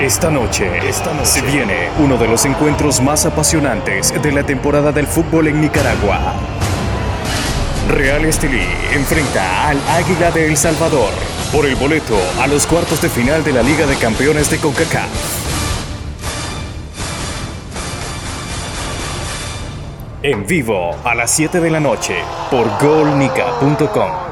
Esta noche, se viene uno de los encuentros más apasionantes de la temporada del fútbol en Nicaragua. Real Estelí enfrenta al Águila de El Salvador por el boleto a los cuartos de final de la Liga de Campeones de CONCACAF. En vivo a las 7 de la noche por golnica.com.